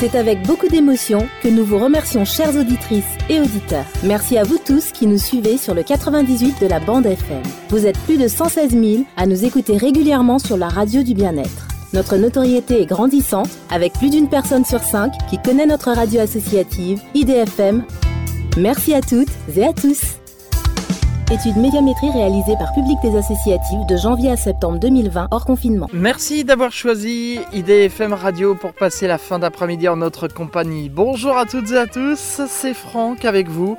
C'est avec beaucoup d'émotion que nous vous remercions chères auditrices et auditeurs. Merci à vous tous qui nous suivez sur le 98 de la bande FM. Vous êtes plus de 116 000 à nous écouter régulièrement sur la radio du bien-être. Notre notoriété est grandissante avec plus d'une personne sur cinq qui connaît notre radio associative IDFM. Merci à toutes et à tous. Étude médiamétrie réalisée par Public des Associatives de janvier à septembre 2020 hors confinement. Merci d'avoir choisi IDFM Radio pour passer la fin d'après-midi en notre compagnie. Bonjour à toutes et à tous, c'est Franck avec vous.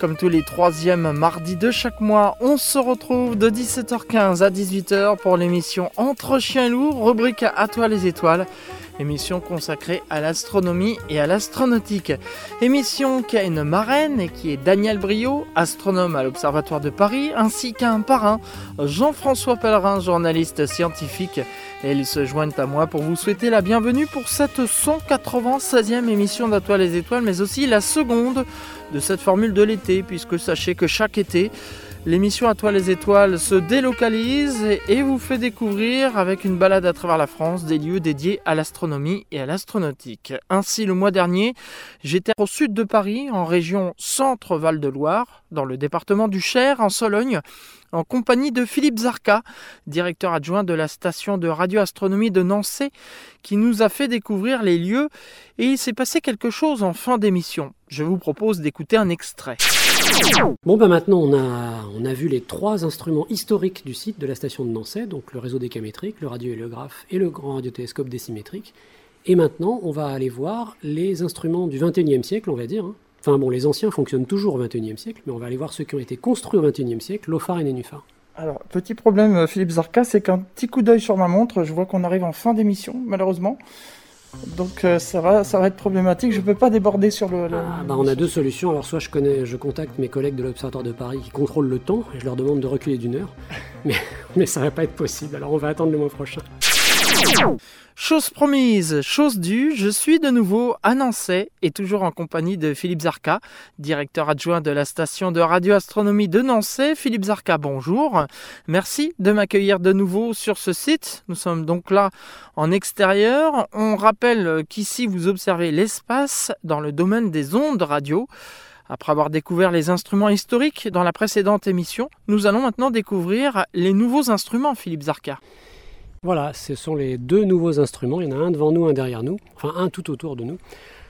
Comme tous les troisièmes mardis de chaque mois, on se retrouve de 17h15 à 18h pour l'émission Entre chiens loups, rubrique À toi les étoiles émission consacrée à l'astronomie et à l'astronautique. Émission qui a une marraine et qui est Daniel Brio, astronome à l'Observatoire de Paris, ainsi qu'un parrain, Jean-François Pellerin, journaliste scientifique. Et ils se joignent à moi pour vous souhaiter la bienvenue pour cette 196e émission d'Atoile les étoiles, mais aussi la seconde de cette formule de l'été, puisque sachez que chaque été, L'émission À toi les étoiles se délocalise et vous fait découvrir avec une balade à travers la France des lieux dédiés à l'astronomie et à l'astronautique. Ainsi, le mois dernier, j'étais au sud de Paris, en région Centre-Val de Loire, dans le département du Cher, en Sologne, en compagnie de Philippe Zarka, directeur adjoint de la station de radioastronomie de Nancy, qui nous a fait découvrir les lieux et il s'est passé quelque chose en fin d'émission. Je vous propose d'écouter un extrait. Bon ben maintenant on a, vu les trois instruments historiques du site de la station de Nancy, donc le réseau décamétrique, le radiohéliographe et le grand radiotélescope décimétrique. Et maintenant on va aller voir les instruments du 21e siècle on va dire, hein. Enfin bon, les anciens fonctionnent toujours au XXIe siècle, mais on va aller voir ceux qui ont été construits au XXIe siècle, Lofar et Nénuphar. Alors, petit problème, euh, Philippe Zarka, c'est qu'un petit coup d'œil sur ma montre, je vois qu'on arrive en fin d'émission, malheureusement. Donc euh, ça, va, ça va être problématique, je ne peux pas déborder sur le... Ah, bah, on a deux solutions, alors soit je, connais, je contacte mes collègues de l'Observatoire de Paris qui contrôlent le temps, et je leur demande de reculer d'une heure, mais, mais ça va pas être possible, alors on va attendre le mois prochain. Chose promise, chose due, je suis de nouveau à Nancy et toujours en compagnie de Philippe Zarka, directeur adjoint de la station de radioastronomie de Nancy. Philippe Zarka, bonjour. Merci de m'accueillir de nouveau sur ce site. Nous sommes donc là en extérieur. On rappelle qu'ici vous observez l'espace dans le domaine des ondes radio. Après avoir découvert les instruments historiques dans la précédente émission, nous allons maintenant découvrir les nouveaux instruments, Philippe Zarka. Voilà, ce sont les deux nouveaux instruments. Il y en a un devant nous, un derrière nous, enfin un tout autour de nous.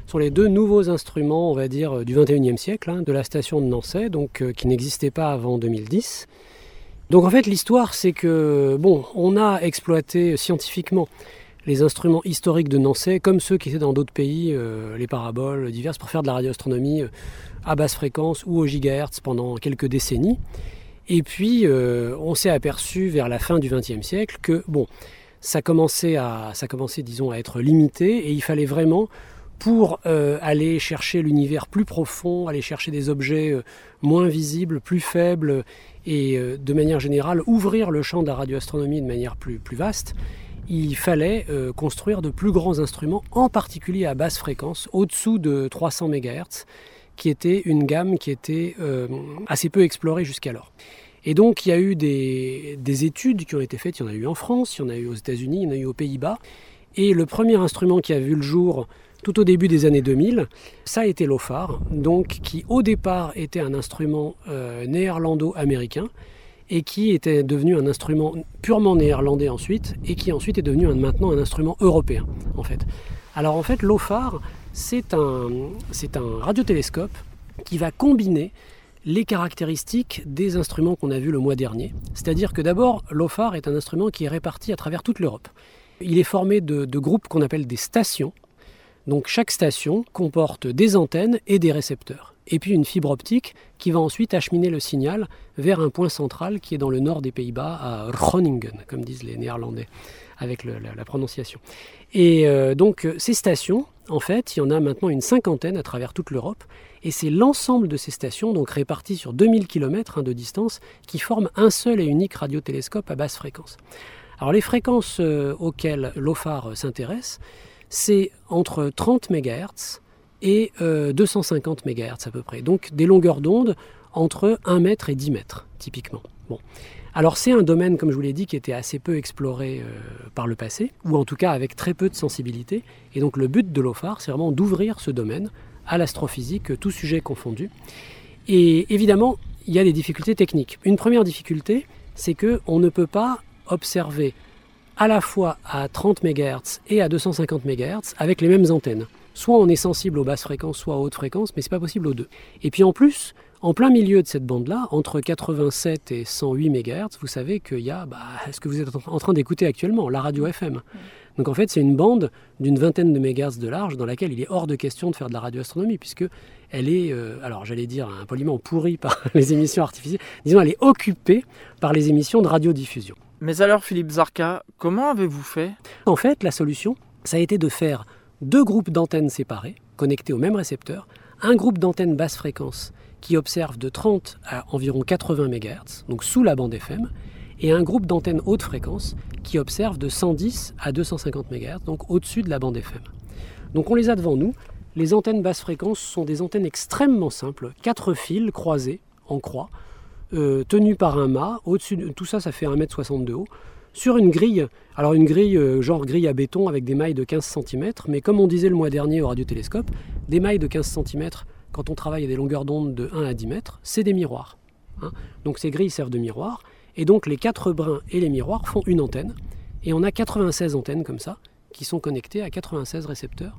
Ce sont les deux nouveaux instruments, on va dire, euh, du 21e siècle, hein, de la station de Nancy, donc, euh, qui n'existait pas avant 2010. Donc en fait, l'histoire, c'est que, bon, on a exploité scientifiquement les instruments historiques de Nancy, comme ceux qui étaient dans d'autres pays, euh, les paraboles diverses, pour faire de la radioastronomie à basse fréquence ou au gigahertz pendant quelques décennies. Et puis, euh, on s'est aperçu vers la fin du XXe siècle que, bon, ça commençait, à, ça commençait, à être limité et il fallait vraiment, pour euh, aller chercher l'univers plus profond, aller chercher des objets euh, moins visibles, plus faibles et de manière générale ouvrir le champ de la radioastronomie de manière plus, plus vaste, il fallait construire de plus grands instruments, en particulier à basse fréquence, au-dessous de 300 MHz, qui était une gamme qui était assez peu explorée jusqu'alors. Et donc il y a eu des, études qui ont été faites, il y en a eu en France, il y en a eu aux États-Unis, il y en a eu aux Pays-Bas. Et le premier instrument qui a vu le jour tout au début des années 2000, ça a été l'OFAR, donc qui au départ était un instrument euh, néerlando-américain et qui était devenu un instrument purement néerlandais ensuite et qui ensuite est devenu maintenant un instrument européen en fait. Alors en fait l'OFAR c'est un, un radiotélescope qui va combiner les caractéristiques des instruments qu'on a vus le mois dernier. C'est-à-dire que d'abord, l'OFAR est un instrument qui est réparti à travers toute l'Europe. Il est formé de, groupes qu'on appelle des stations. Donc chaque station comporte des antennes et des récepteurs. Et puis une fibre optique qui va ensuite acheminer le signal vers un point central qui est dans le nord des Pays-Bas, à Groningen, comme disent les Néerlandais, avec la, prononciation. Et euh, donc ces stations, en fait, il y en a maintenant une cinquantaine à travers toute l'Europe. Et c'est l'ensemble de ces stations, donc réparties sur 2000 km hein, de distance, qui forment un seul et unique radiotélescope à basse fréquence. Alors les fréquences euh, auxquelles l'OFAR euh, s'intéresse, c'est entre 30 MHz et 250 euh, MHz à peu près. Donc des longueurs d'onde entre 1 mètre et 10 mètres, typiquement. Alors c'est un domaine, comme je vous l'ai dit, qui était assez peu exploré euh, par le passé, ou en tout cas avec très peu de sensibilité. Et donc le but de l'OFAR, c'est vraiment d'ouvrir ce domaine à l'astrophysique, tout sujet confondu. Et évidemment, il y a des difficultés techniques. Une première difficulté, c'est qu'on ne peut pas observer à la fois à 30 MHz et à 250 MHz avec les mêmes antennes. Soit on est sensible aux basses fréquences, soit aux hautes fréquences, mais ce n'est pas possible aux deux. Et puis en plus, en plein milieu de cette bande-là, entre 87 et 108 MHz, vous savez qu'il y a bah, ce que vous êtes en train d'écouter actuellement, la radio FM. Donc en fait, c'est une bande d'une vingtaine de mégahertz de large dans laquelle il est hors de question de faire de la radioastronomie, puisque elle est, euh, alors j'allais dire poliment pourrie par les émissions artificielles, disons elle est occupée par les émissions de radiodiffusion. Mais alors Philippe Zarka, comment avez-vous fait? En fait, la solution, ça a été de faire deux groupes d'antennes séparés, connectés au même récepteur, un groupe d'antennes basse fréquence qui observe de 30 à environ 80 MHz, donc sous la bande FM, et un groupe d'antennes haute fréquence qui observe de 110 à 250 MHz, donc au-dessus de la bande FM. Donc on les a devant nous. Les antennes basse fréquence sont des antennes extrêmement simples, quatre fils croisés en croix, euh, tenus par un mât. Au-dessus de tout ça, ça fait 1m60 de haut. Sur une grille, alors une grille euh, genre grille à béton avec des mailles de 15 cm, mais comme on disait le mois dernier au radiotélescope, des mailles de 15 cm quand on travaille à des longueurs d'onde de 1 à 10 mètres, c'est des miroirs. Hein. Donc ces grilles servent de miroirs, et donc les quatre brins et les miroirs font une antenne, et on a 96 antennes comme ça, qui sont connectées à 96 récepteurs,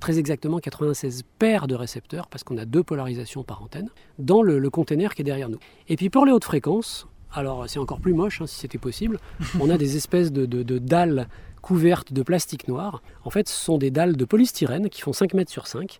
très exactement 96 paires de récepteurs, parce qu'on a deux polarisations par antenne, dans le, le container qui est derrière nous. Et puis pour les hautes fréquences, alors c'est encore plus moche hein, si c'était possible, on a des espèces de, de dalles couvertes de plastique noir. En fait, ce sont des dalles de polystyrène qui font 5 mètres sur 5,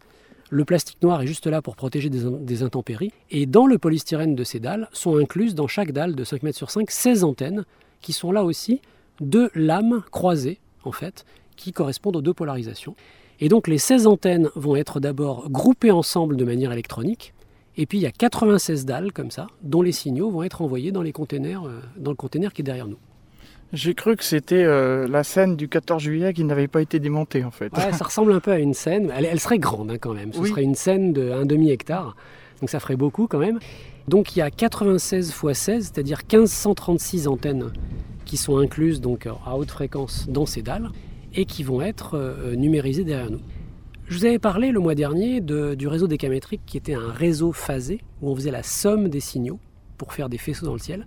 le plastique noir est juste là pour protéger des, intempéries. Et dans le polystyrène de ces dalles sont incluses dans chaque dalle de 5 mètres sur 5 16 antennes qui sont là aussi deux lames croisées en fait qui correspondent aux deux polarisations. Et donc les 16 antennes vont être d'abord groupées ensemble de manière électronique. Et puis il y a 96 dalles comme ça, dont les signaux vont être envoyés dans, euh, dans le container qui est derrière nous. J'ai cru que c'était euh, la scène du 14 juillet qui n'avait pas été démontée en fait. ça ressemble un peu à une scène. Elle, serait grande hein, quand même. Ce serait une scène de un demi-hectare. Donc ça ferait beaucoup quand même. Donc il y a 96 x 16, c'est-à-dire 1536 antennes qui sont incluses donc à haute fréquence dans ces dalles et qui vont être euh, numérisées derrière nous. Je vous avais parlé le mois dernier du réseau décamétrique qui était un réseau phasé où on faisait la somme des signaux pour faire des faisceaux dans le ciel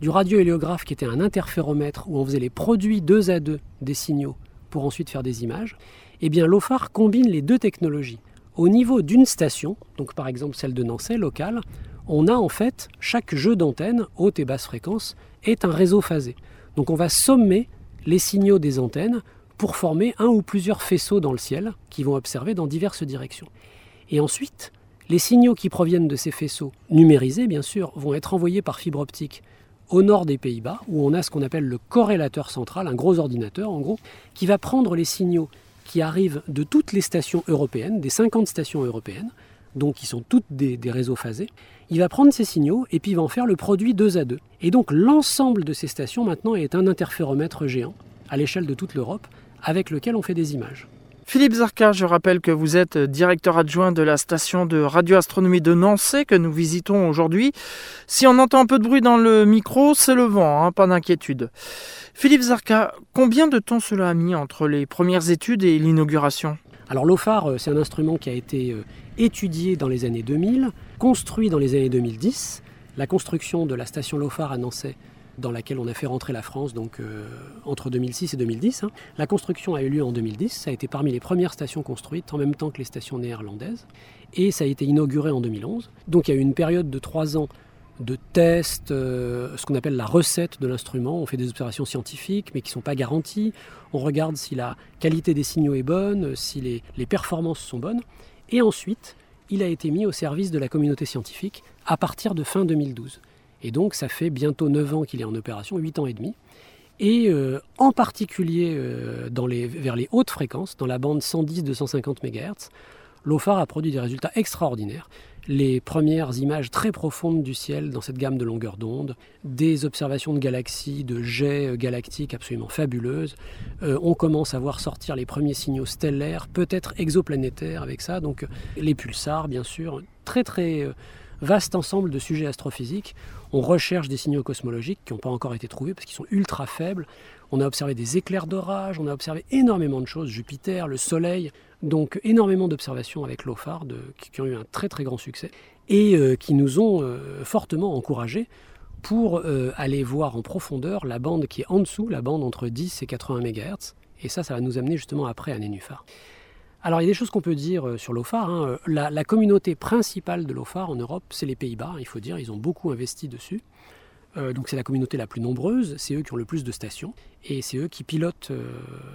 du radiohéliographe qui était un interféromètre où on faisait les produits deux à deux des signaux pour ensuite faire des images, eh bien l'OFAR combine les deux technologies. Au niveau d'une station, donc par exemple celle de Nancy locale, on a en fait chaque jeu d'antennes, haute et basse fréquence, est un réseau phasé. Donc on va sommer les signaux des antennes pour former un ou plusieurs faisceaux dans le ciel qui vont observer dans diverses directions. Et ensuite, les signaux qui proviennent de ces faisceaux, numérisés bien sûr, vont être envoyés par fibre optique au nord des Pays-Bas, où on a ce qu'on appelle le corrélateur central, un gros ordinateur en gros, qui va prendre les signaux qui arrivent de toutes les stations européennes, des 50 stations européennes, donc qui sont toutes des, réseaux phasés. Il va prendre ces signaux et puis il va en faire le produit 2 à 2. Et donc l'ensemble de ces stations maintenant est un interféromètre géant à l'échelle de toute l'Europe avec lequel on fait des images. Philippe Zarka, je rappelle que vous êtes directeur adjoint de la station de radioastronomie de Nancy que nous visitons aujourd'hui. Si on entend un peu de bruit dans le micro, c'est le vent, hein, pas d'inquiétude. Philippe Zarka, combien de temps cela a mis entre les premières études et l'inauguration? Alors l'OFAR, euh, c'est un instrument qui a été euh, étudié dans les années 2000, construit dans les années 2010. La construction de la station LOFAR à Nancy dans laquelle on a fait rentrer la France donc, euh, entre 2006 et 2010. Hein. La construction a eu lieu en 2010, ça a été parmi les premières stations construites en même temps que les stations néerlandaises, et ça a été inauguré en 2011. Donc il y a eu une période de trois ans de tests, euh, ce qu'on appelle la recette de l'instrument. On fait des observations scientifiques, mais qui ne sont pas garanties. On regarde si la qualité des signaux est bonne, si les, les performances sont bonnes. Et ensuite, il a été mis au service de la communauté scientifique à partir de fin 2012. Et donc ça fait bientôt 9 ans qu'il est en opération, 8 ans et demi. Et euh, en particulier euh, vers les hautes fréquences, dans la bande 110-250 MHz, l'OFAR a produit des résultats extraordinaires. Les premières images très profondes du ciel dans cette gamme de longueur d'onde, des observations de galaxies, de jets euh, galactiques absolument fabuleuses. on commence à voir sortir les premiers signaux stellaires, peut-être exoplanétaires avec ça, donc les pulsars bien sûr, très très vaste ensemble de sujets astrophysiques. On recherche des signaux cosmologiques qui n'ont pas encore été trouvés parce qu'ils sont ultra faibles. On a observé des éclairs d'orage, on a observé énormément de choses, Jupiter, le Soleil, donc énormément d'observations avec l'OFAR qui ont eu un très très grand succès et euh, qui nous ont euh, fortement encouragés pour euh, aller voir en profondeur la bande qui est en dessous, la bande entre 10 et 80 MHz. Et ça, ça va nous amener justement après à Nénuphar. Alors il y a des choses qu'on peut dire sur l'OFAR. Hein. La, communauté principale de l'OFAR en Europe, c'est les Pays-Bas, il faut dire, ils ont beaucoup investi dessus. donc c'est la communauté la plus nombreuse, c'est eux qui ont le plus de stations, et c'est eux qui pilotent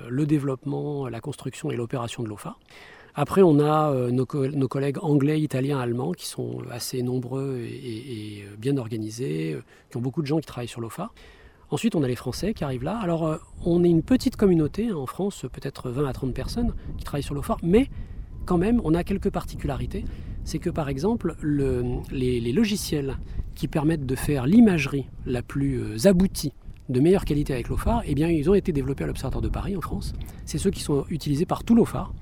le développement, la construction et l'opération de l'OFAR. Après, on a euh, nos, collègues anglais, italiens, allemands qui sont assez nombreux et, euh, bien organisés, euh, qui ont beaucoup de gens qui travaillent sur l'OFA. Ensuite, on a les Français qui arrivent là. Alors, on est une petite communauté hein, en France, peut-être 20 à 30 personnes qui travaillent sur l'OFA, mais quand même, on a quelques particularités. C'est que, par exemple, les, logiciels qui permettent de faire l'imagerie la plus aboutie de meilleure qualité avec l'OFAR, eh bien, ils ont été développés à l'Observatoire de Paris en France. C'est ceux qui sont utilisés par tout l'OFAR.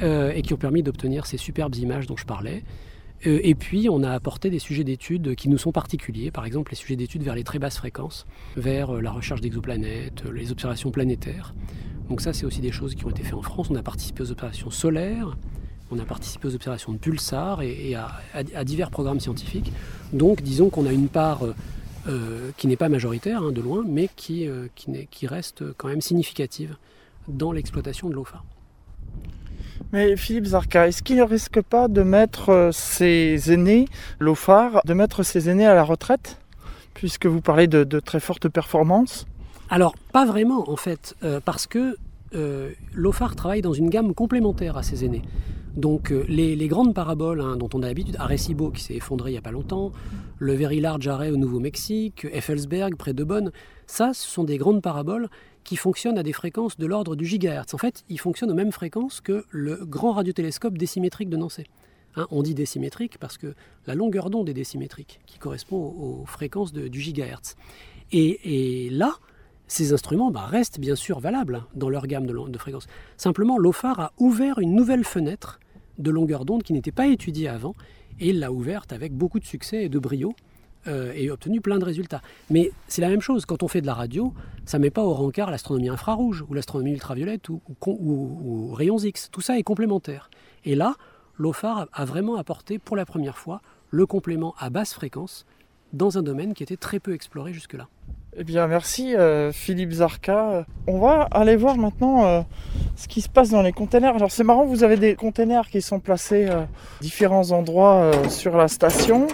Euh, et qui ont permis d'obtenir ces superbes images dont je parlais. Euh, et puis, on a apporté des sujets d'études qui nous sont particuliers, par exemple les sujets d'études vers les très basses fréquences, vers euh, la recherche d'exoplanètes, les observations planétaires. Donc ça, c'est aussi des choses qui ont été faites en France. On a participé aux observations solaires, on a participé aux observations de pulsars et, à, divers programmes scientifiques. Donc, disons qu'on a une part qui n'est pas majoritaire, hein, de loin, mais qui, qui, qui, reste quand même significative dans l'exploitation de l'OFA. Mais Philippe Zarka, est-ce qu'il ne risque pas de mettre euh, ses aînés, l'OFAR, de mettre ses aînés à la retraite? Puisque vous parlez de, très fortes performances Alors, pas vraiment en fait, euh, parce que euh, l'OFAR travaille dans une gamme complémentaire à ses aînés. Donc les, grandes paraboles hein, dont on a l'habitude, Arecibo qui s'est effondré il n'y a pas longtemps, le Very Large Array au Nouveau-Mexique, Effelsberg près de Bonn, ça ce sont des grandes paraboles qui fonctionne à des fréquences de l'ordre du gigahertz. En fait, il fonctionne aux mêmes fréquences que le grand radiotélescope décimétrique de Nancy. Hein, on dit décimétrique parce que la longueur d'onde est décimétrique, qui correspond aux, fréquences du gigahertz. Et, là, ces instruments bah, restent bien sûr valables hein, dans leur gamme de, de fréquences. Simplement, l'OFAR a ouvert une nouvelle fenêtre de longueur d'onde qui n'était pas étudiée avant, et il l'a ouverte avec beaucoup de succès et de brio. Euh, et obtenu plein de résultats. Mais c'est la même chose, quand on fait de la radio, ça ne met pas au rencard l'astronomie infrarouge ou l'astronomie ultraviolette ou, ou, rayons X. Tout ça est complémentaire. Et là, l'OFAR a vraiment apporté pour la première fois le complément à basse fréquence dans un domaine qui était très peu exploré jusque-là. Eh bien, merci euh, Philippe Zarka. On va aller voir maintenant euh, ce qui se passe dans les containers. Alors, c'est marrant, vous avez des containers qui sont placés à différents endroits sur la station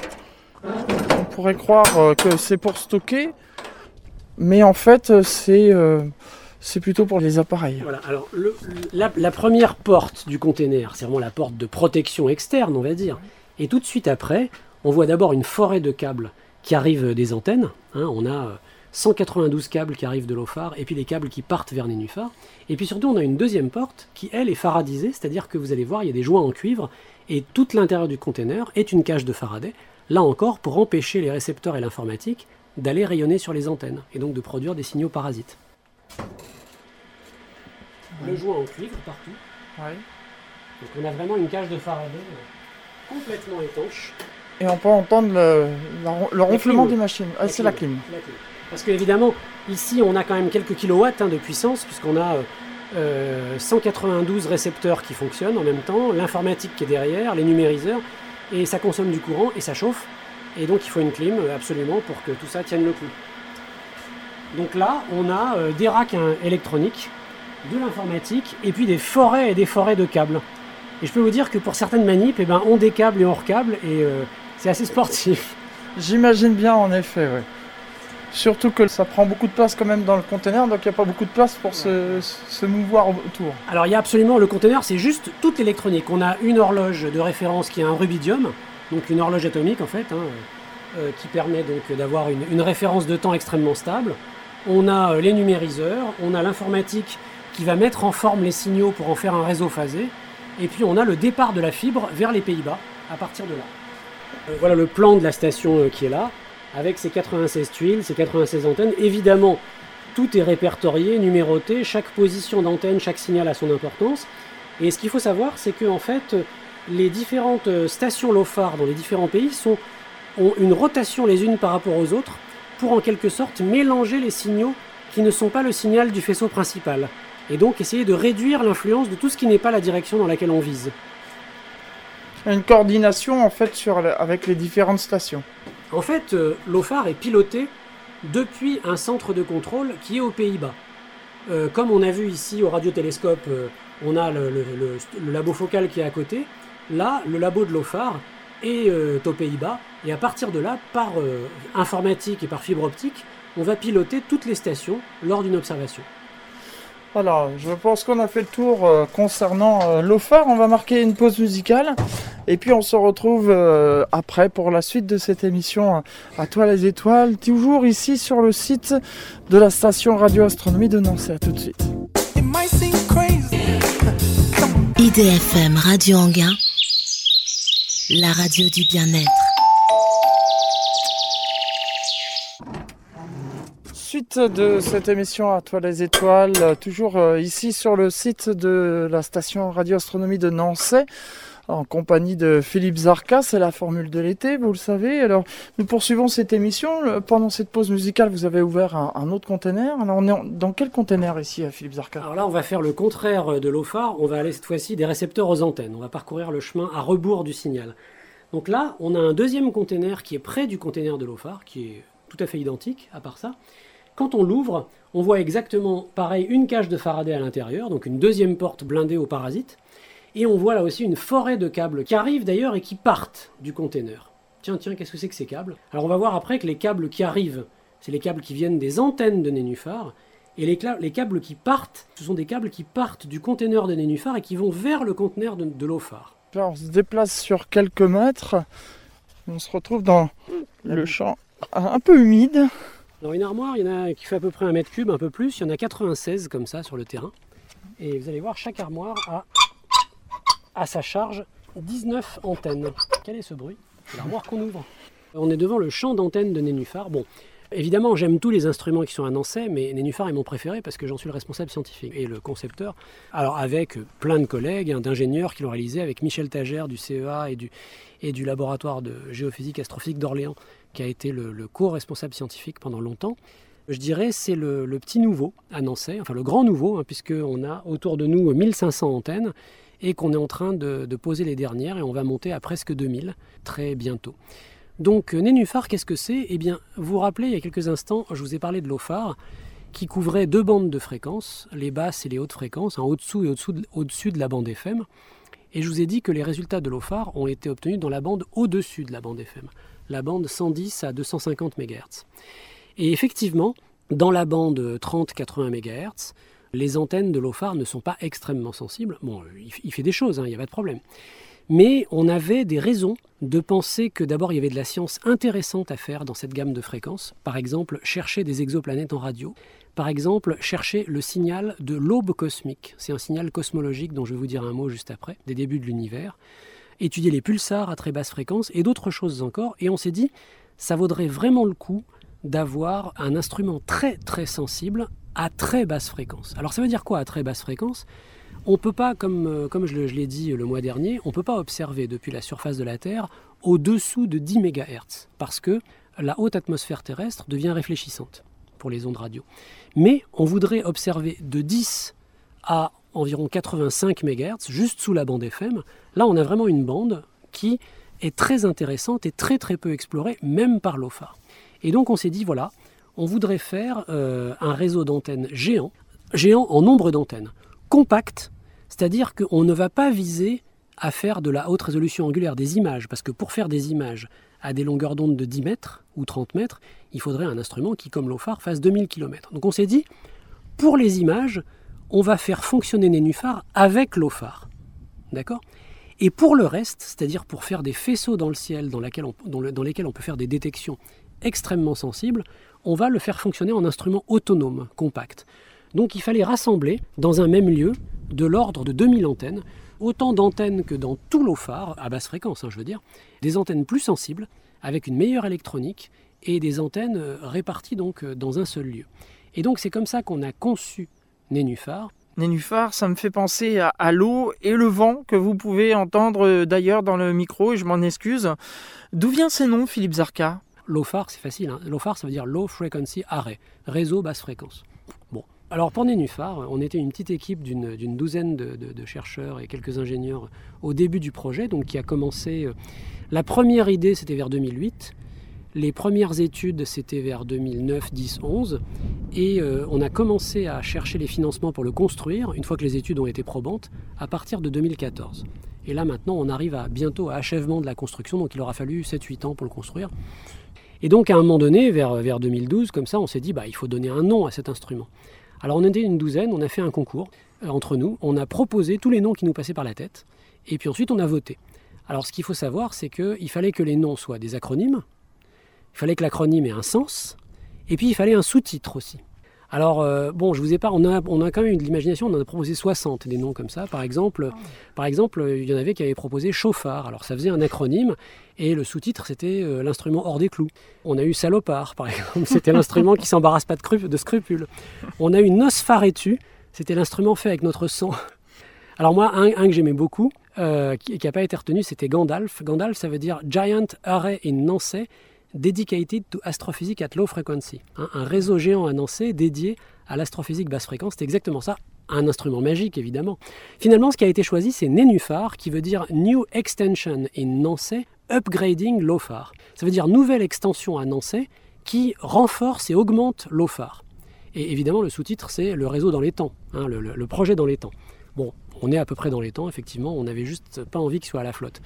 pourrait croire euh, que c'est pour stocker, mais en fait, euh, c'est euh, c'est plutôt pour les appareils. Voilà, alors la, première porte du container, c'est vraiment la porte de protection externe, on va dire. Et tout de suite après, on voit d'abord une forêt de câbles qui arrivent des antennes. Hein. on a 192 câbles qui arrivent de l'OFAR et puis les câbles qui partent vers Nénuphar. Et puis surtout, on a une deuxième porte qui, elle, est faradisée, c'est-à-dire que vous allez voir, il y a des joints en cuivre et tout l'intérieur du container est une cage de Faraday Là encore, pour empêcher les récepteurs et l'informatique d'aller rayonner sur les antennes et donc de produire des signaux parasites. Le joint en cuivre partout. Donc on a vraiment une cage de Faraday euh, complètement étanche. Et on peut entendre le, ronflement des machines. Ah, c'est la, clim. Parce qu'évidemment, ici on a quand même quelques kilowatts hein, de puissance, puisqu'on a 192 euh, récepteurs qui fonctionnent en même temps, l'informatique qui est derrière, les numériseurs et ça consomme du courant et ça chauffe. Et donc il faut une clim euh, absolument pour que tout ça tienne le coup. Donc là, on a euh, des racks hein, électroniques, de l'informatique, et puis des forêts et des forêts de câbles. Et je peux vous dire que pour certaines manips, eh ben, on décable et on recable, et euh, c'est assez sportif. J'imagine bien en effet, oui. Surtout que ça prend beaucoup de place quand même dans le conteneur, donc il n'y a pas beaucoup de place pour se, mouvoir autour. Alors il y a absolument le conteneur, c'est juste toute l'électronique. On a une horloge de référence qui est un rubidium, donc une horloge atomique en fait, hein, euh, qui permet donc d'avoir une, référence de temps extrêmement stable. On a euh, les numériseurs, on a l'informatique qui va mettre en forme les signaux pour en faire un réseau phasé, et puis on a le départ de la fibre vers les Pays-Bas à partir de là. Euh, voilà le plan de la station qui est là avec ses 96 tuiles, ses 96 antennes. Évidemment, tout est répertorié, numéroté, chaque position d'antenne, chaque signal a son importance. Et ce qu'il faut savoir, c'est qu'en en fait, les différentes stations LOFAR dans les différents pays ont une rotation les unes par rapport aux autres pour en quelque sorte mélanger les signaux qui ne sont pas le signal du faisceau principal, et donc essayer de réduire l'influence de tout ce qui n'est pas la direction dans laquelle on vise. Une coordination en fait avec les différentes stations. En fait, euh, l'OFAR est piloté depuis un centre de contrôle qui est aux Pays-Bas. Euh, comme on a vu ici au radiotélescope, euh, on a le, labo focal qui est à côté. Là, le labo de l'OFAR est aux Pays-Bas. Et à partir de là, par informatique et par fibre optique, on va piloter toutes les stations lors d'une observation. Voilà, je pense qu'on a fait le tour concernant l'OFAR. On va marquer une pause musicale et puis on se retrouve euh, après pour la suite de cette émission à toi les étoiles, toujours ici sur le site de la station Radio Astronomie de Nancy. À tout de suite. IDFM Radio Anguin, la radio du bien-être. suite de cette émission à toi les étoiles, toujours euh, ici sur le site de la station radioastronomie de Nancy, en compagnie de Philippe Zarka, c'est la formule de l'été, vous le savez. Alors, nous poursuivons cette émission. Pendant cette pause musicale, vous avez ouvert un, autre conteneur. Alors, on est dans quel conteneur ici, euh, Philippe Zarka Alors là, on va faire le contraire de l'OFAR. On va aller cette fois-ci des récepteurs aux antennes. On va parcourir le chemin à rebours du signal. Donc là, on a un deuxième conteneur qui est près du conteneur de l'OFAR, qui est tout à fait identique, à part ça. Quand on l'ouvre, on voit exactement pareil une cage de Faraday à l'intérieur, donc une deuxième porte blindée aux parasites. Et on voit là aussi une forêt de câbles qui arrivent d'ailleurs et qui partent du container. Tiens, tiens, qu'est-ce que c'est que ces câbles? Alors on va voir après que les câbles qui arrivent, c'est les câbles qui viennent des antennes de Nénuphar. Et les, les, câbles qui partent, ce sont des câbles qui partent du conteneur de Nénuphar et qui vont vers le conteneur de, de l'OFAR. on se déplace sur quelques mètres. On se retrouve dans le champ un peu humide. Alors une armoire, il y en a qui fait à peu près un mètre cube, un peu plus. Il y en a 96 comme ça sur le terrain. Et vous allez voir, chaque armoire a à sa charge 19 antennes. Quel est ce bruit? L'armoire qu'on ouvre. On est devant le champ d'antennes de Nénuphar. Bon, évidemment, j'aime tous les instruments qui sont Nancy, mais Nénuphar est mon préféré parce que j'en suis le responsable scientifique et le concepteur. Alors, avec plein de collègues, hein, d'ingénieurs qui l'ont réalisé, avec Michel Tagère du CEA et du, et du laboratoire de géophysique astrophysique d'Orléans qui a été le, co-responsable scientifique pendant longtemps. Je dirais c'est le, petit nouveau à Nancy, enfin le grand nouveau, hein, puisqu'on a autour de nous 1500 antennes et qu'on est en train de, poser les dernières et on va monter à presque 2000 très bientôt. Donc Nénuphar, qu'est-ce que c'est? Eh bien, vous vous rappelez, il y a quelques instants, je vous ai parlé de l'OFAR qui couvrait deux bandes de fréquences, les basses et les hautes fréquences, en au-dessous et au-dessus de, au de la bande FM. Et je vous ai dit que les résultats de l'OFAR ont été obtenus dans la bande au-dessus de la bande FM la bande 110 à 250 MHz. Et effectivement, dans la bande 30-80 MHz, les antennes de l'OFAR ne sont pas extrêmement sensibles. Bon, il fait des choses, hein, il n'y a pas de problème. Mais on avait des raisons de penser que d'abord il y avait de la science intéressante à faire dans cette gamme de fréquences. Par exemple, chercher des exoplanètes en radio. Par exemple, chercher le signal de l'aube cosmique. C'est un signal cosmologique dont je vais vous dire un mot juste après, des débuts de l'univers étudier les pulsars à très basse fréquence et d'autres choses encore. Et on s'est dit, ça vaudrait vraiment le coup d'avoir un instrument très très sensible à très basse fréquence. Alors ça veut dire quoi à très basse fréquence? On ne peut pas, comme, euh, je, l'ai dit le mois dernier, on ne peut pas observer depuis la surface de la Terre au-dessous de 10 MHz, parce que la haute atmosphère terrestre devient réfléchissante pour les ondes radio. Mais on voudrait observer de 10 à environ 85 MHz, juste sous la bande FM. Là, on a vraiment une bande qui est très intéressante et très très peu explorée, même par l'OFAR. Et donc on s'est dit, voilà, on voudrait faire euh, un réseau d'antennes géant, géant en nombre d'antennes, compact, c'est-à-dire qu'on ne va pas viser à faire de la haute résolution angulaire des images, parce que pour faire des images à des longueurs d'onde de 10 mètres ou 30 mètres, il faudrait un instrument qui, comme l'OFAR, fasse 2000 km. Donc on s'est dit, pour les images, on va faire fonctionner Nénuphar avec l'OFAR. D'accord? Et pour le reste, c'est-à-dire pour faire des faisceaux dans le ciel dans, lesquels on peut faire des détections extrêmement sensibles, on va le faire fonctionner en instrument autonome, compact. Donc il fallait rassembler dans un même lieu de l'ordre de 2000 antennes, autant d'antennes que dans tout l'OFAR, à basse fréquence hein, je veux dire, des antennes plus sensibles, avec une meilleure électronique, et des antennes euh, réparties donc euh, dans un seul lieu. Et donc c'est comme ça qu'on a conçu Nénuphar. Nénuphar, ça me fait penser à, l'eau et le vent que vous pouvez entendre euh, d'ailleurs dans le micro, et je m'en excuse. D'où vient ces noms, Philippe Zarka? L'OFAR, c'est facile. Hein. L'OFAR, ça veut dire Low Frequency Array, réseau basse fréquence. Bon. Alors pour Nénuphar, on était une petite équipe d'une douzaine de, chercheurs et quelques ingénieurs au début du projet, donc qui a commencé. Euh, la première idée, c'était vers 2008. Les premières études, c'était vers 2009, 10, 11. Et euh, on a commencé à chercher les financements pour le construire, une fois que les études ont été probantes, à partir de 2014. Et là maintenant, on arrive à, bientôt à achèvement de la construction, donc il aura fallu 7-8 ans pour le construire. Et donc à un moment donné, vers, vers 2012, comme ça, on s'est dit, bah, il faut donner un nom à cet instrument. Alors on était une douzaine, on a fait un concours euh, entre nous, on a proposé tous les noms qui nous passaient par la tête, et puis ensuite on a voté. Alors ce qu'il faut savoir, c'est qu'il fallait que les noms soient des acronymes, il fallait que l'acronyme ait un sens, et puis il fallait un sous-titre aussi. Alors, euh, bon, je vous ai pas, on a, on a quand même eu de l'imagination, on en a proposé 60 des noms comme ça. Par exemple, par exemple, il y en avait qui avaient proposé chauffard. Alors, ça faisait un acronyme, et le sous-titre, c'était euh, l'instrument hors des clous. On a eu salopard, par exemple, c'était l'instrument qui s'embarrasse pas de, de, scrupules. On a eu nosfaretu, c'était l'instrument fait avec notre sang. Alors moi, un, que j'aimais beaucoup, euh, qui n'a pas été retenu, c'était Gandalf. Gandalf, ça veut dire Giant Array in Nancy, Dedicated to Astrophysics at Low Frequency. Un réseau géant Nancy dédié à l'astrophysique basse fréquence. C'est exactement ça. Un instrument magique, évidemment. Finalement, ce qui a été choisi, c'est Nénuphar, qui veut dire New Extension in Nancy Upgrading LOFAR. Ça veut dire nouvelle extension à Nancy qui renforce et augmente LOFAR. Et évidemment, le sous-titre, c'est le réseau dans les temps, hein, le, projet dans les temps. Bon, on est à peu près dans les temps, effectivement, on n'avait juste pas envie qu'il soit à la flotte.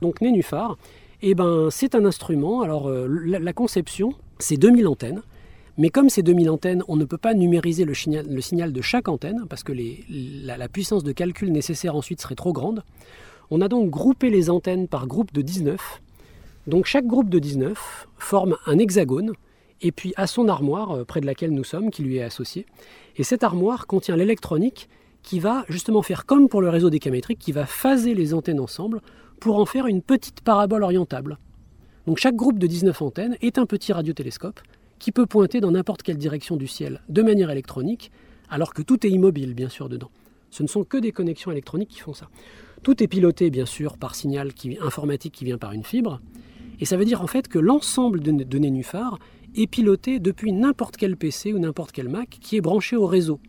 Donc Nénuphar, eh ben, c'est un instrument. Alors, euh, la, conception, c'est 2000 antennes. Mais comme c'est 2000 antennes, on ne peut pas numériser le, signal, de chaque antenne parce que la, puissance de calcul nécessaire ensuite serait trop grande. On a donc groupé les antennes par groupe de 19. Donc chaque groupe de 19 forme un hexagone et puis à son armoire euh, près de laquelle nous sommes, qui lui est associée. Et cette armoire contient l'électronique qui va justement faire comme pour le réseau décamétrique, qui va phaser les antennes ensemble pour en faire une petite parabole orientable. Donc chaque groupe de 19 antennes est un petit radiotélescope qui peut pointer dans n'importe quelle direction du ciel de manière électronique, alors que tout est immobile bien sûr dedans. Ce ne sont que des connexions électroniques qui font ça. Tout est piloté bien sûr par signal informatique qui vient par une fibre, et ça veut dire en fait que l'ensemble de, de est piloté depuis n'importe quel PC ou n'importe quel Mac qui est branché au réseau.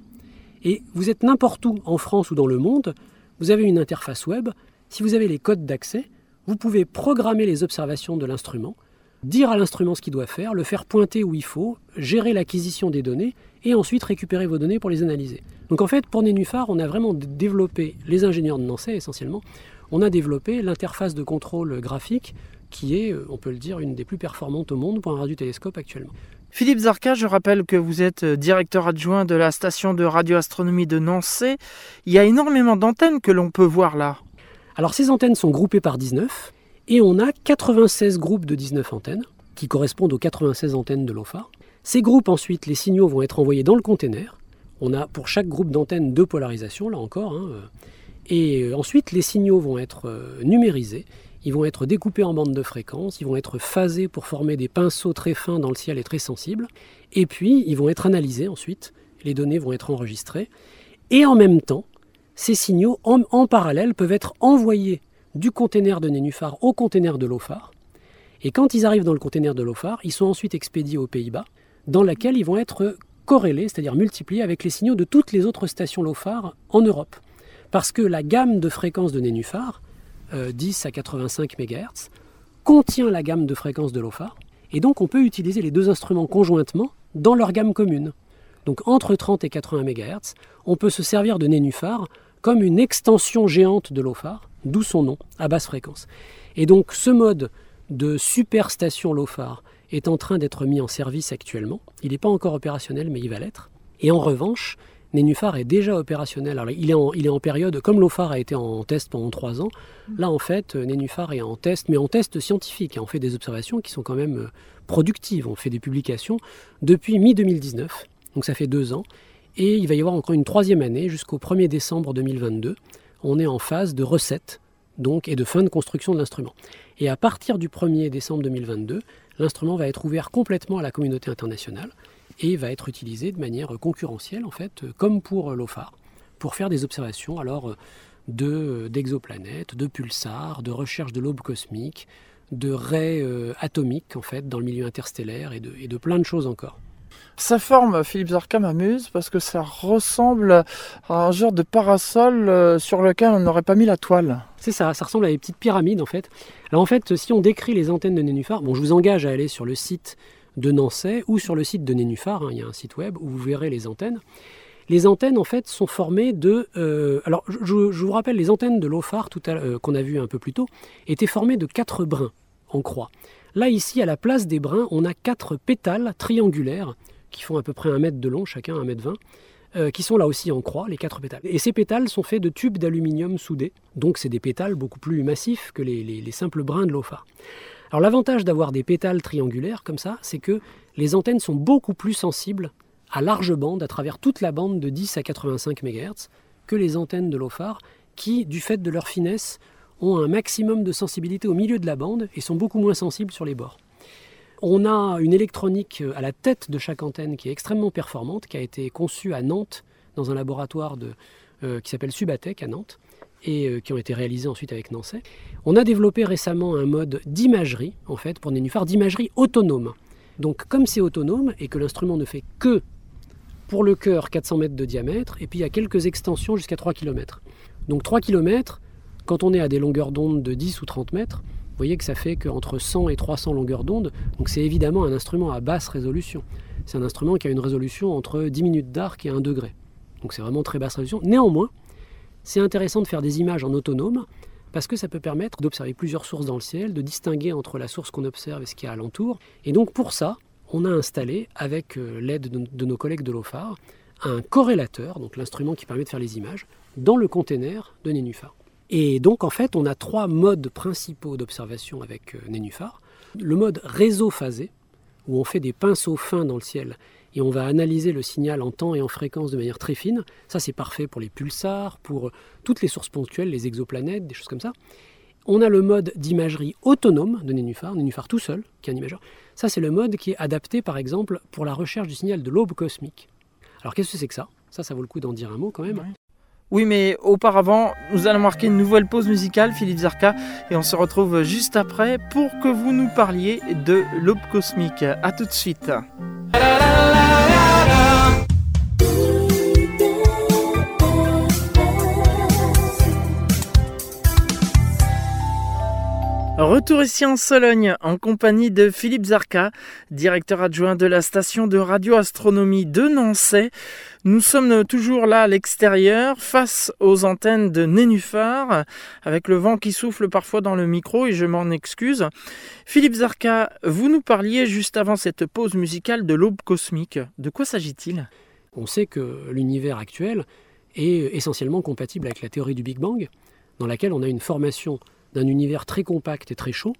Et vous êtes n'importe où en France ou dans le monde, vous avez une interface web, si vous avez les codes d'accès, vous pouvez programmer les observations de l'instrument, dire à l'instrument ce qu'il doit faire, le faire pointer où il faut, gérer l'acquisition des données et ensuite récupérer vos données pour les analyser. Donc en fait, pour Nénuphar, on a vraiment développé, les ingénieurs de Nancy essentiellement, on a développé l'interface de contrôle graphique qui est, euh, on peut le dire, une des plus performantes au monde pour un radiotélescope actuellement. Philippe Zarka, je rappelle que vous êtes euh, directeur adjoint de la station de radioastronomie de Nancy. Il y a énormément d'antennes que l'on peut voir là. Alors ces antennes sont groupées par 19 et on a 96 groupes de 19 antennes qui correspondent aux 96 antennes de l'OFAR. Ces groupes ensuite, les signaux vont être envoyés dans le container. On a pour chaque groupe d'antennes deux polarisations, là encore. Hein, euh. et euh, ensuite, les signaux vont être euh, numérisés. Ils vont être découpés en bandes de fréquences, ils vont être phasés pour former des pinceaux très fins dans le ciel et très sensibles. Et puis, ils vont être analysés ensuite. Les données vont être enregistrées. Et en même temps, ces signaux en, parallèle peuvent être envoyés du conteneur de Nénuphar au conteneur de l'OFAR. Et quand ils arrivent dans le conteneur de l'OFAR, ils sont ensuite expédiés aux Pays-Bas, dans laquelle ils vont être corrélés, c'est-à-dire multipliés avec les signaux de toutes les autres stations LOFAR en Europe. Parce que la gamme de fréquences de Nénuphar, 10 euh, à 85 MHz, contient la gamme de fréquences de l'OFAR, et donc on peut utiliser les deux instruments conjointement dans leur gamme commune. Donc entre 30 et 80 MHz, on peut se servir de Nénuphar comme une extension géante de l'OFAR, d'où son nom, à basse fréquence. Et donc ce mode de superstation LOFAR est en train d'être mis en service actuellement. Il n'est pas encore opérationnel, mais il va l'être. Et en revanche, Nénuphar est déjà opérationnel. Alors, il, est en, période, comme l'OFAR a été en test pendant trois ans, là en fait, Nénuphar est en test, mais en test scientifique. On fait des observations qui sont quand même euh, productives. On fait des publications depuis mi-2019, donc ça fait deux ans. Et il va y avoir encore une troisième année jusqu'au 1er décembre 2022. On est en phase de recette donc, et de fin de construction de l'instrument. Et à partir du 1er décembre 2022, l'instrument va être ouvert complètement à la communauté internationale et va être utilisé de manière concurrentielle, en fait, comme pour l'OFAR, pour faire des observations alors de d'exoplanètes, de pulsars, de recherche de l'aube cosmique, de raies atomiques en fait dans le milieu interstellaire et et de plein de choses encore. Sa forme, Philippe Zarka m'amuse parce que ça ressemble à un genre de parasol euh, sur lequel on n'aurait pas mis la toile. C'est ça, ça ressemble à des petites pyramides en fait. Alors en fait, si on décrit les antennes de Nénuphar, bon, je vous engage à aller sur le site de Nancy ou sur le site de Nénuphar, hein, il y a un site web où vous verrez les antennes. Les antennes en fait sont formées de. Euh, alors je, vous rappelle, les antennes de l'OFAR euh, qu'on a vu un peu plus tôt étaient formées de quatre brins en croix. Là ici, à la place des brins, on a quatre pétales triangulaires qui font à peu près un mètre de long, chacun un mètre vingt, euh, qui sont là aussi en croix, les quatre pétales. Et ces pétales sont faits de tubes d'aluminium soudés, donc c'est des pétales beaucoup plus massifs que les, simples brins de l'OFAR. Alors l'avantage d'avoir des pétales triangulaires comme ça, c'est que les antennes sont beaucoup plus sensibles à large bande, à travers toute la bande de 10 à 85 MHz, que les antennes de l'OFAR, qui, du fait de leur finesse, ont un maximum de sensibilité au milieu de la bande et sont beaucoup moins sensibles sur les bords. On a une électronique à la tête de chaque antenne qui est extrêmement performante, qui a été conçue à Nantes dans un laboratoire euh, qui s'appelle Subatec à Nantes et euh, qui ont été réalisés ensuite avec Nancy. On a développé récemment un mode d'imagerie, en fait, pour Nénuphar, d'imagerie autonome. Donc comme c'est autonome et que l'instrument ne fait que pour le cœur 400 mètres de diamètre, et puis il y a quelques extensions jusqu'à 3 km. Donc 3 km, quand on est à des longueurs d'onde de 10 ou 30 mètres, vous voyez que ça fait qu'entre 100 et 300 longueurs d'onde, donc c'est évidemment un instrument à basse résolution. C'est un instrument qui a une résolution entre 10 minutes d'arc et 1 degré. Donc c'est vraiment très basse résolution. Néanmoins, c'est intéressant de faire des images en autonome parce que ça peut permettre d'observer plusieurs sources dans le ciel, de distinguer entre la source qu'on observe et ce qu'il y a alentour. Et donc pour ça, on a installé, avec euh, l'aide de nos collègues de l'OFAR, un corrélateur, donc l'instrument qui permet de faire les images, dans le container de Nénuphar. Et donc en fait, on a trois modes principaux d'observation avec euh, Nénuphar. Le mode réseau phasé, où on fait des pinceaux fins dans le ciel et on va analyser le signal en temps et en fréquence de manière très fine. Ça, c'est parfait pour les pulsars, pour toutes les sources ponctuelles, les exoplanètes, des choses comme ça. On a le mode d'imagerie autonome de Nénuphar, Nénuphar tout seul, qui est un imageur. Ça, c'est le mode qui est adapté, par exemple, pour la recherche du signal de l'aube cosmique. Alors, qu'est-ce que c'est que ça? Ça, ça vaut le coup d'en dire un mot quand même. Oui, mais auparavant, nous allons marquer une nouvelle pause musicale, Philippe Zarka, et on se retrouve juste après pour que vous nous parliez de l'aube cosmique. A tout de suite. Retour ici en Sologne en compagnie de Philippe Zarka, directeur adjoint de la station de radioastronomie de Nancy. Nous sommes toujours là à l'extérieur, face aux antennes de Nénuphar, avec le vent qui souffle parfois dans le micro et je m'en excuse. Philippe Zarka, vous nous parliez juste avant cette pause musicale de l'aube cosmique. De quoi s'agit-il? On sait que l'univers actuel est essentiellement compatible avec la théorie du Big Bang, dans laquelle on a une formation d'un univers très compact et très chaud,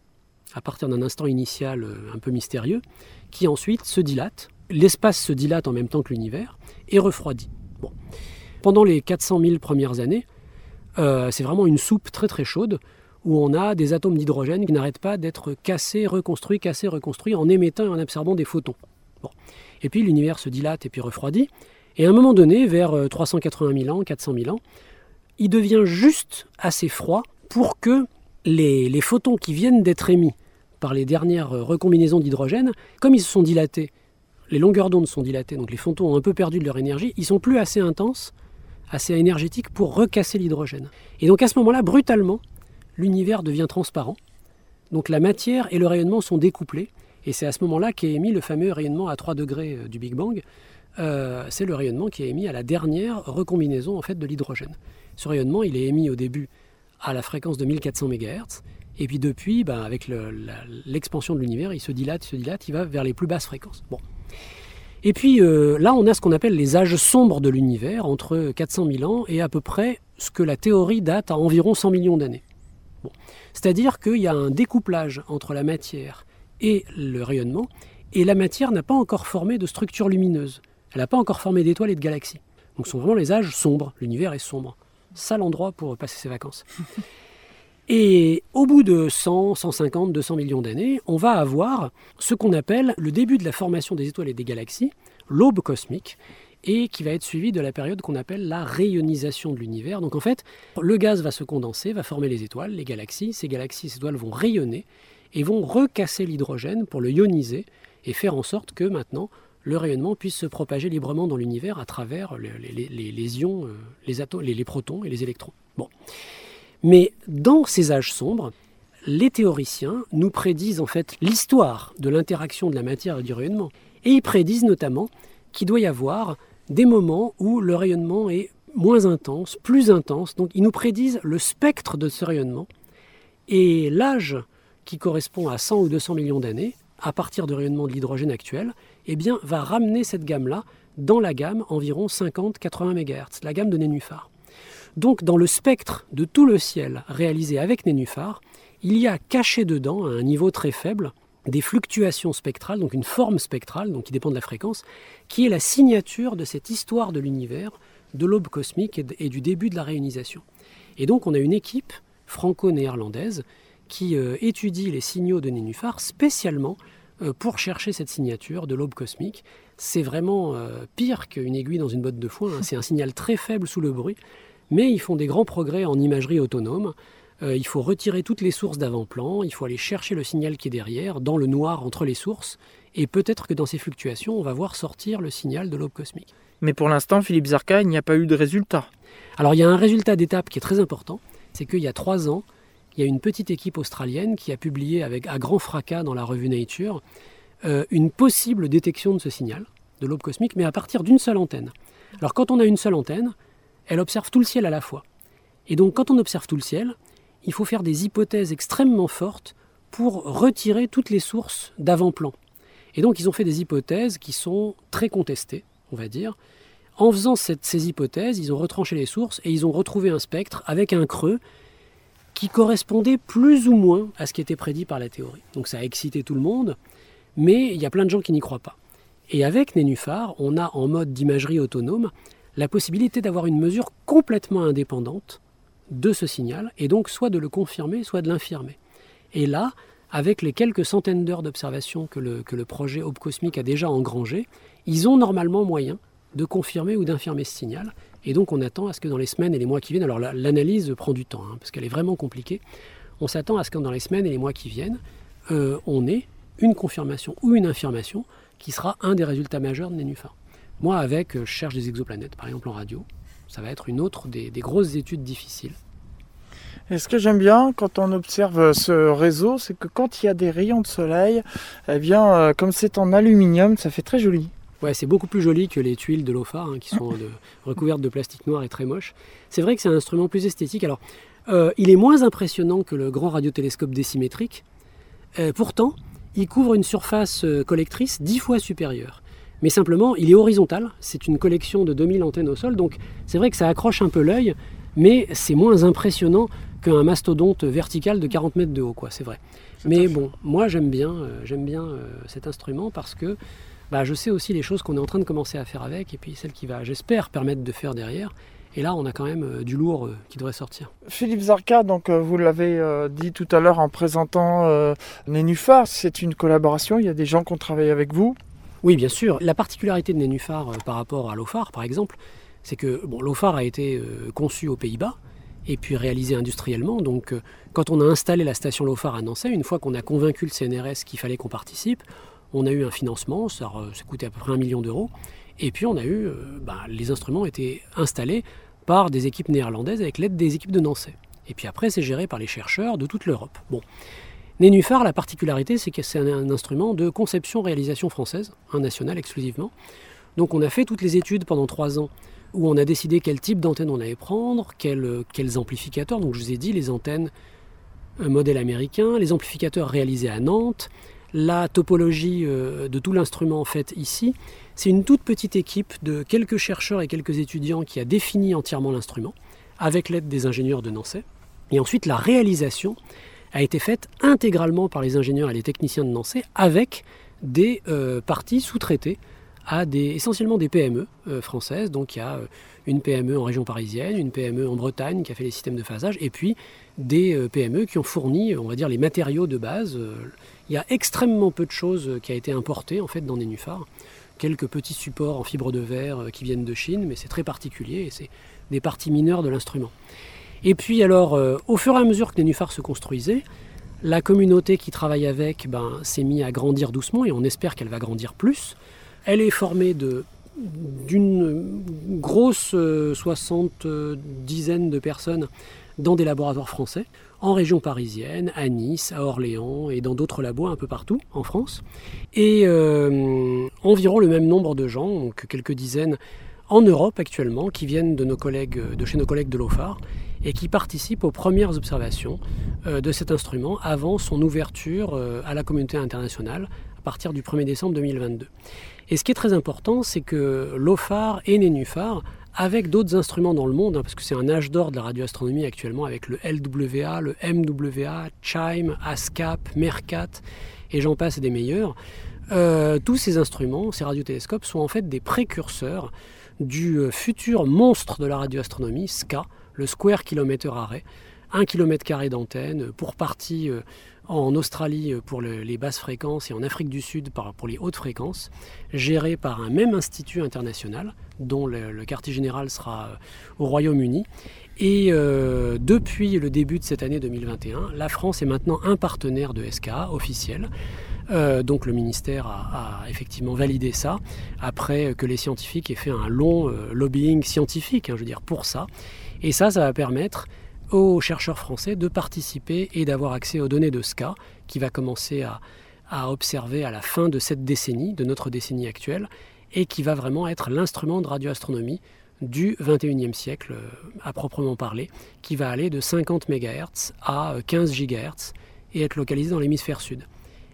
à partir d'un instant initial euh, un peu mystérieux, qui ensuite se dilate. L'espace se dilate en même temps que l'univers et refroidit. Pendant les 400 000 premières années, euh, c'est vraiment une soupe très très chaude où on a des atomes d'hydrogène qui n'arrêtent pas d'être cassés, reconstruits, cassés, reconstruits en émettant et en absorbant des photons. Et puis l'univers se dilate et puis refroidit. Et à un moment donné, vers 380 euh, 000 ans, 400 000 ans, il devient juste assez froid pour que les, photons qui viennent d'être émis par les dernières recombinaisons d'hydrogène, comme ils se sont dilatés, les longueurs d'onde sont dilatées, donc les photons ont un peu perdu de leur énergie, ils sont plus assez intenses, assez énergétiques pour recasser l'hydrogène. Et donc à ce moment-là, brutalement, l'univers devient transparent. Donc la matière et le rayonnement sont découplés, et c'est à ce moment-là qu'est émis le fameux rayonnement à 3 degrés euh, du Big Bang. Euh, c'est le rayonnement qui est émis à la dernière recombinaison en fait de l'hydrogène. Ce rayonnement, il est émis au début à la fréquence de 1400 MHz. Et puis depuis, ben, avec l'expansion de l'univers, il se dilate, il se dilate, il va vers les plus basses fréquences. Bon. Et puis euh, là, on a ce qu'on appelle les âges sombres de l'univers, entre 400 000 ans et à peu près ce que la théorie date à environ 100 millions d'années. C'est-à-dire qu'il y a un découplage entre la matière et le rayonnement, et la matière n'a pas encore formé de structure lumineuse. Elle n'a pas encore formé d'étoiles et de galaxies. Donc ce sont vraiment les âges sombres. L'univers est sombre sale endroit pour passer ses vacances. Et au bout de 100, 150, 200 millions d'années, on va avoir ce qu'on appelle le début de la formation des étoiles et des galaxies, l'aube cosmique. et qui va être suivi de la période qu'on appelle la rayonisation de l'univers. Donc en fait, le gaz va se condenser, va former les étoiles, les galaxies. Ces galaxies, ces étoiles vont rayonner et vont recasser l'hydrogène pour le ioniser et faire en sorte que maintenant le rayonnement puisse se propager librement dans l'univers à travers les, ions, euh, les, atomes, les, protons et les électrons. Mais dans ces âges sombres, les théoriciens nous prédisent en fait l'histoire de l'interaction de la matière et du rayonnement. Et ils prédisent notamment qu'il doit y avoir des moments où le rayonnement est moins intense, plus intense. Donc ils nous prédisent le spectre de ce rayonnement. Et l'âge qui correspond à 100 ou 200 millions d'années, à partir du rayonnement de l'hydrogène actuel, eh bien, va ramener cette gamme-là dans la gamme environ 50-80 MHz, la gamme de Nénuphar. Donc dans le spectre de tout le ciel réalisé avec Nénuphar, il y a caché dedans, à un niveau très faible, des fluctuations spectrales, donc une forme spectrale, donc qui dépend de la fréquence, qui est la signature de cette histoire de l'univers, de l'aube cosmique et du début de la réunisation. Et donc on a une équipe franco-néerlandaise qui euh, étudie les signaux de Nénuphar spécialement pour chercher cette signature de l'aube cosmique. C'est vraiment euh, pire qu'une aiguille dans une botte de foin, hein. c'est un signal très faible sous le bruit, mais ils font des grands progrès en imagerie autonome. il faut retirer toutes les sources d'avant-plan, il faut aller chercher le signal qui est derrière, dans le noir entre les sources, et peut-être que dans ces fluctuations, on va voir sortir le signal de l'aube cosmique. Mais pour l'instant, Philippe Zarka, il n'y a pas eu de résultat. Alors il y a un résultat d'étape qui est très important, c'est qu'il y a trois ans, il y a une petite équipe australienne qui a publié avec à grand fracas dans la revue Nature euh, une possible détection de ce signal de l'aube cosmique, mais à partir d'une seule antenne. Alors quand on a une seule antenne, elle observe tout le ciel à la fois. Et donc quand on observe tout le ciel, il faut faire des hypothèses extrêmement fortes pour retirer toutes les sources d'avant-plan. Et donc ils ont fait des hypothèses qui sont très contestées, on va dire. En faisant ces hypothèses, ils ont retranché les sources et ils ont retrouvé un spectre avec un creux qui correspondait plus ou moins à ce qui était prédit par la théorie. Donc ça a excité tout le monde, mais il y a plein de gens qui n'y croient pas. Et avec Nénuphar, on a en mode d'imagerie autonome la possibilité d'avoir une mesure complètement indépendante de ce signal, et donc soit de le confirmer, soit de l'infirmer. Et là, avec les quelques centaines d'heures d'observation que le, projet Aube Cosmique a déjà engrangé, ils ont normalement moyen de confirmer ou d'infirmer ce signal, et donc on attend à ce que dans les semaines et les mois qui viennent, alors l'analyse prend du temps, hein, parce qu'elle est vraiment compliquée, on s'attend à ce que dans les semaines et les mois qui viennent, euh, on ait une confirmation ou une infirmation qui sera un des résultats majeurs de Nénuphar. Moi, avec, euh, je cherche des exoplanètes, par exemple en radio, ça va être une autre des, grosses études difficiles. Et ce que j'aime bien quand on observe ce réseau, c'est que quand il y a des rayons de soleil, eh bien, euh, comme c'est en aluminium, ça fait très joli. Ouais, c'est beaucoup plus joli que les tuiles de l'OFAR hein, qui sont recouvertes de plastique noir et très moches. C'est vrai que c'est un instrument plus esthétique. Alors, euh, il est moins impressionnant que le grand radiotélescope décimétrique. Euh, pourtant, il couvre une surface euh, collectrice dix fois supérieure. Mais simplement, il est horizontal. C'est une collection de 2000 antennes au sol. Donc, c'est vrai que ça accroche un peu l'œil, mais c'est moins impressionnant qu'un mastodonte vertical de 40 mètres de haut, quoi. C'est vrai. Mais bon, moi j'aime bien, j'aime bien cet instrument parce que bah, je sais aussi les choses qu'on est en train de commencer à faire avec, et puis celles qui va, j'espère, permettre de faire derrière. Et là, on a quand même euh, du lourd euh, qui devrait sortir. Philippe Zarka, donc euh, vous l'avez dit tout à l'heure en présentant Nénuphar, c'est une collaboration. Il y a des gens qui ont travaillé avec vous? Oui, bien sûr. La particularité de Nénuphar par rapport à l'OFAR, par exemple, c'est que bon, l'OFAR a été conçu aux Pays-Bas et puis réalisé industriellement. Donc, quand on a installé la station LOFAR à Nancy, une fois qu'on a convaincu le CNRS qu'il fallait qu'on participe, on a eu un financement, ça, coûtait à peu près un million d'euros. Et puis on a eu, euh, bah, les instruments étaient installés par des équipes néerlandaises avec l'aide des équipes de Nancy. Et puis après, c'est géré par les chercheurs de toute l'Europe. Bon. Nénuphar, la particularité, c'est que c'est un, instrument de conception-réalisation française, un national exclusivement. Donc on a fait toutes les études pendant trois ans où on a décidé quel type d'antenne on allait prendre, quels, quels amplificateurs. Donc je vous ai dit les antennes un modèle américain, les amplificateurs réalisés à Nantes, la topologie euh, de tout l'instrument en fait ici, c'est une toute petite équipe de quelques chercheurs et quelques étudiants qui a défini entièrement l'instrument avec l'aide des ingénieurs de Nancy. Et ensuite la réalisation a été faite intégralement par les ingénieurs et les techniciens de Nancy avec des euh, parties sous-traitées à essentiellement des PME euh, françaises. Donc il y a une PME en région parisienne, une PME en Bretagne qui a fait les systèmes de phasage, et puis des PME qui ont fourni, on va dire, les matériaux de base, il y a extrêmement peu de choses qui a été importées en fait dans Nénuphar. quelques petits supports en fibre de verre euh, qui viennent de Chine, mais c'est très particulier et c'est des parties mineures de l'instrument. Et puis alors, euh, au fur et à mesure que Nénuphar se construisait, la communauté qui travaille avec ben, s'est mise à grandir doucement et on espère qu'elle va grandir plus. Elle est formée de d'une grosse euh, soixante-dizaine de personnes dans des laboratoires français, en région parisienne, à Nice, à Orléans et dans d'autres labos un peu partout en France. Et euh, environ le même nombre de gens, donc quelques dizaines en Europe actuellement, qui viennent de, nos collègues, de chez nos collègues de l'OFAR et qui participent aux premières observations euh, de cet instrument avant son ouverture euh, à la communauté internationale à partir du 1er décembre 2022. Et ce qui est très important, c'est que l'OFAR et Nénuphar avec d'autres instruments dans le monde, hein, parce que c'est un âge d'or de la radioastronomie actuellement, avec le LWA, le MWA, CHIME, ASCAP, MERCAT, et j'en passe des meilleurs. Euh, tous ces instruments, ces radiotélescopes, sont en fait des précurseurs du euh, futur monstre de la radioastronomie, SCA, le Square Kilometer Array, 1 km d'antenne, pour partie euh, en Australie euh, pour les basses fréquences et en Afrique du Sud pour les hautes fréquences, géré par un même institut international dont le, quartier général sera euh, au Royaume-Uni. Et euh, depuis le début de cette année 2021, la France est maintenant un partenaire de SKA officiel. donc le ministère a, effectivement validé ça, après que les scientifiques aient fait un long lobbying scientifique, hein, je veux dire, pour ça. Et ça, ça va permettre aux chercheurs français de participer et d'avoir accès aux données de SCA, qui va commencer à, observer à la fin de cette décennie, de notre décennie actuelle, et qui va vraiment être l'instrument de radioastronomie du 21e siècle euh, à proprement parler, qui va aller de 50 MHz à 15 GHz et être localisé dans l'hémisphère sud.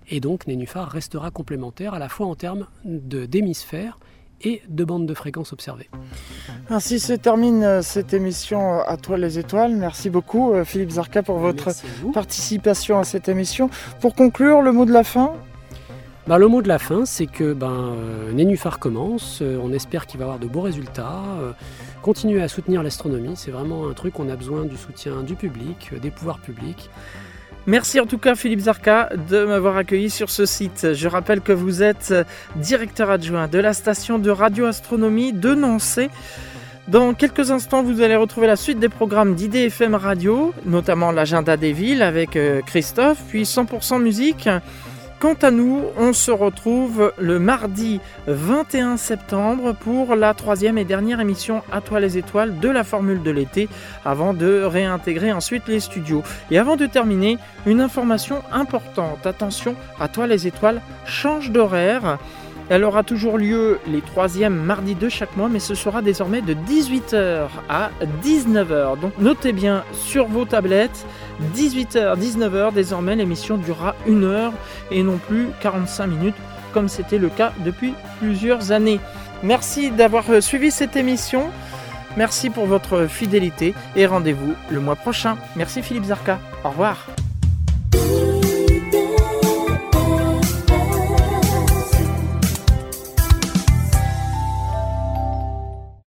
Et donc Nénuphar restera complémentaire à la fois en termes d'hémisphère et de bandes de fréquences observées. Ainsi se termine euh, cette émission euh, À toi les étoiles. Merci beaucoup euh, Philippe Zarka pour votre participation à cette émission. Pour conclure, le mot de la fin? Bah, le mot de la fin, c'est que ben, Nénuphar commence, on espère qu'il va avoir de beaux résultats. continuer à soutenir l'astronomie, c'est vraiment un truc, on a besoin du soutien du public, des pouvoirs publics. Merci en tout cas Philippe Zarka de m'avoir accueilli sur ce site. Je rappelle que vous êtes directeur adjoint de la station de radioastronomie de Nancy. Dans quelques instants, vous allez retrouver la suite des programmes d'IDFM Radio, notamment l'agenda des villes avec euh, Christophe, puis 100% musique. Quant à nous, on se retrouve le mardi 21 septembre pour la troisième et dernière émission À toi les étoiles de la formule de l'été, avant de réintégrer ensuite les studios. Et avant de terminer, une information importante. Attention, À toi les étoiles change d'horaire. Elle aura toujours lieu les troisièmes mardis de chaque mois, mais ce sera désormais de 18h à 19h. Donc notez bien sur vos tablettes, 18h, 19h, désormais l'émission durera une heure et non plus 45 minutes comme c'était le cas depuis plusieurs années. Merci d'avoir euh, suivi cette émission. Merci pour votre fidélité et rendez-vous le mois prochain. Merci Philippe Zarka. Au revoir.